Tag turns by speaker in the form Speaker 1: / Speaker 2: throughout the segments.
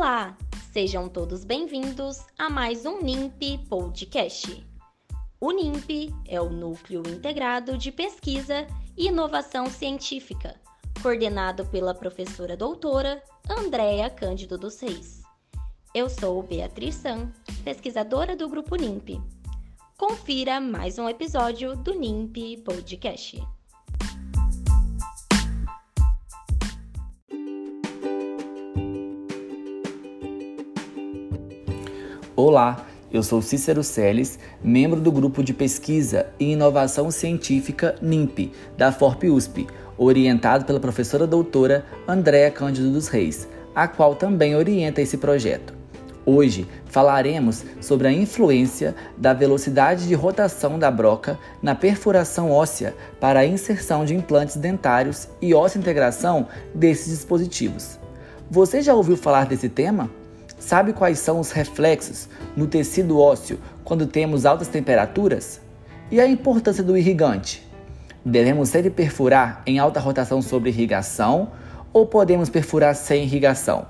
Speaker 1: Olá, sejam todos bem-vindos a mais um NIMP Podcast. O NIMP é o Núcleo Integrado de Pesquisa e Inovação Científica, coordenado pela professora doutora Andréa Cândido dos Reis. Eu sou Beatriz San, pesquisadora do Grupo NIMP. Confira mais um episódio do NIMP Podcast.
Speaker 2: Olá, eu sou Cícero Celes, membro do grupo de pesquisa e inovação científica NIMP, da FORP USP, orientado pela professora doutora Andréa Cândido dos Reis, a qual também orienta esse projeto. Hoje falaremos sobre a influência da velocidade de rotação da broca na perfuração óssea para a inserção de implantes dentários e integração desses dispositivos. Você já ouviu falar desse tema? Sabe quais são os reflexos no tecido ósseo quando temos altas temperaturas? E a importância do irrigante? Devemos sempre perfurar em alta rotação sobre irrigação ou podemos perfurar sem irrigação?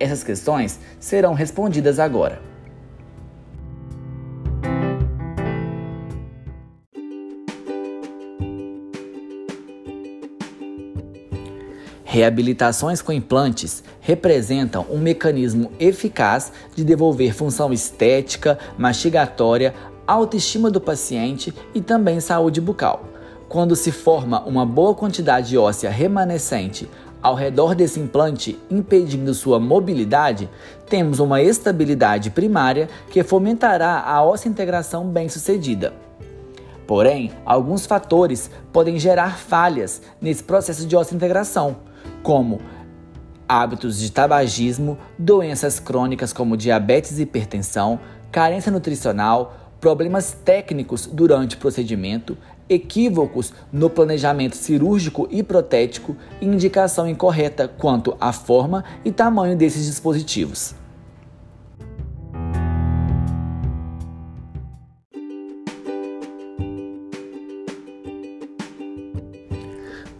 Speaker 2: Essas questões serão respondidas agora. Reabilitações com implantes representam um mecanismo eficaz de devolver função estética, mastigatória, autoestima do paciente e também saúde bucal. Quando se forma uma boa quantidade óssea remanescente ao redor desse implante, impedindo sua mobilidade, temos uma estabilidade primária que fomentará a óssea integração bem-sucedida. Porém, alguns fatores podem gerar falhas nesse processo de óssea integração como hábitos de tabagismo, doenças crônicas como diabetes e hipertensão, carência nutricional, problemas técnicos durante o procedimento, equívocos no planejamento cirúrgico e protético e indicação incorreta quanto à forma e tamanho desses dispositivos.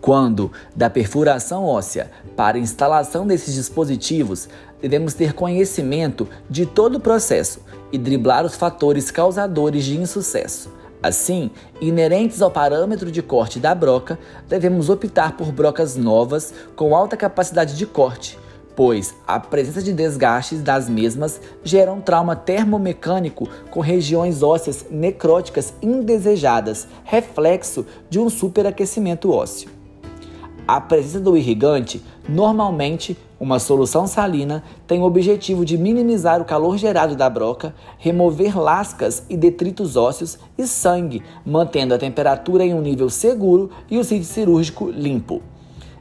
Speaker 2: Quando da perfuração óssea para instalação desses dispositivos, devemos ter conhecimento de todo o processo e driblar os fatores causadores de insucesso. Assim, inerentes ao parâmetro de corte da broca, devemos optar por brocas novas com alta capacidade de corte, pois a presença de desgastes das mesmas gera um trauma termomecânico com regiões ósseas necróticas indesejadas, reflexo de um superaquecimento ósseo. A presença do irrigante, normalmente uma solução salina, tem o objetivo de minimizar o calor gerado da broca, remover lascas e detritos ósseos e sangue, mantendo a temperatura em um nível seguro e o sítio cirúrgico limpo.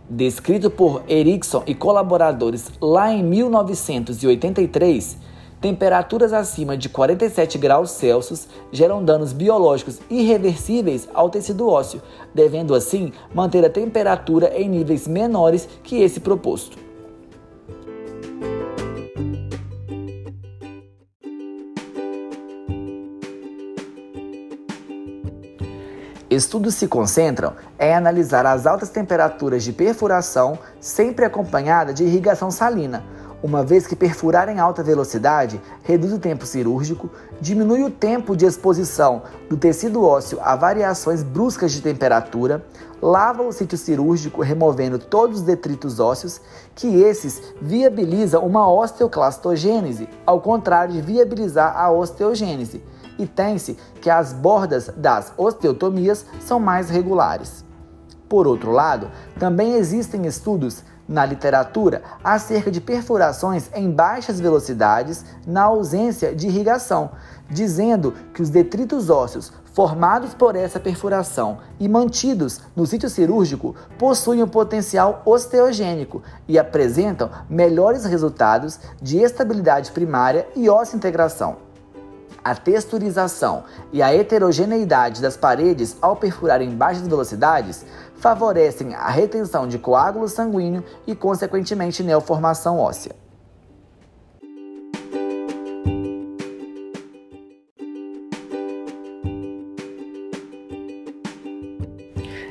Speaker 2: Descrito por Erickson e colaboradores lá em 1983, Temperaturas acima de 47 graus Celsius geram danos biológicos irreversíveis ao tecido ósseo, devendo assim manter a temperatura em níveis menores que esse proposto. Estudos se concentram em analisar as altas temperaturas de perfuração sempre acompanhada de irrigação salina uma vez que perfurar em alta velocidade reduz o tempo cirúrgico, diminui o tempo de exposição do tecido ósseo a variações bruscas de temperatura, lava o sítio cirúrgico removendo todos os detritos ósseos, que esses viabilizam uma osteoclastogênese, ao contrário de viabilizar a osteogênese, e tem-se que as bordas das osteotomias são mais regulares. Por outro lado, também existem estudos na literatura acerca de perfurações em baixas velocidades na ausência de irrigação, dizendo que os detritos ósseos formados por essa perfuração e mantidos no sítio cirúrgico possuem um potencial osteogênico e apresentam melhores resultados de estabilidade primária e integração a texturização e a heterogeneidade das paredes ao perfurar em baixas velocidades favorecem a retenção de coágulo sanguíneo e, consequentemente, neoformação óssea.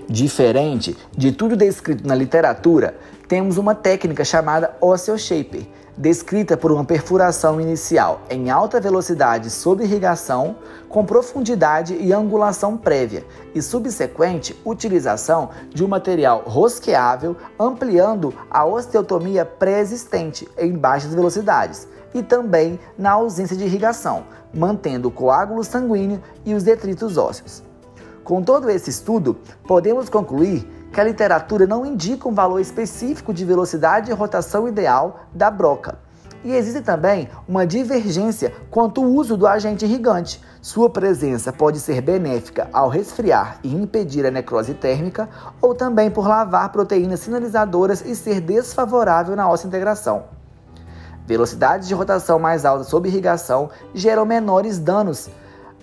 Speaker 2: Diferente de tudo descrito na literatura, temos uma técnica chamada OsseoShaper, descrita por uma perfuração inicial em alta velocidade sob irrigação, com profundidade e angulação prévia, e subsequente utilização de um material rosqueável, ampliando a osteotomia pré-existente em baixas velocidades, e também na ausência de irrigação, mantendo o coágulo sanguíneo e os detritos ósseos. Com todo esse estudo, podemos concluir que a literatura não indica um valor específico de velocidade e rotação ideal da broca. E existe também uma divergência quanto ao uso do agente irrigante. Sua presença pode ser benéfica ao resfriar e impedir a necrose térmica, ou também por lavar proteínas sinalizadoras e ser desfavorável na óssea integração. Velocidades de rotação mais altas sob irrigação geram menores danos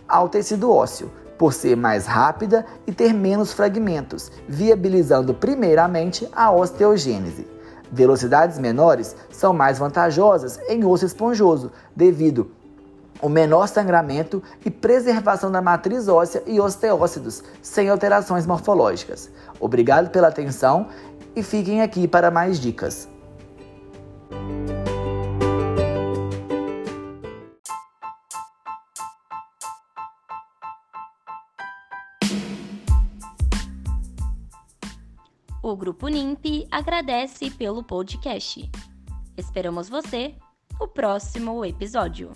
Speaker 2: ao tecido ósseo, por ser mais rápida e ter menos fragmentos, viabilizando primeiramente a osteogênese. Velocidades menores são mais vantajosas em osso esponjoso, devido ao menor sangramento e preservação da matriz óssea e osteócitos, sem alterações morfológicas. Obrigado pela atenção e fiquem aqui para mais dicas.
Speaker 1: O Grupo NIMP agradece pelo podcast. Esperamos você no próximo episódio.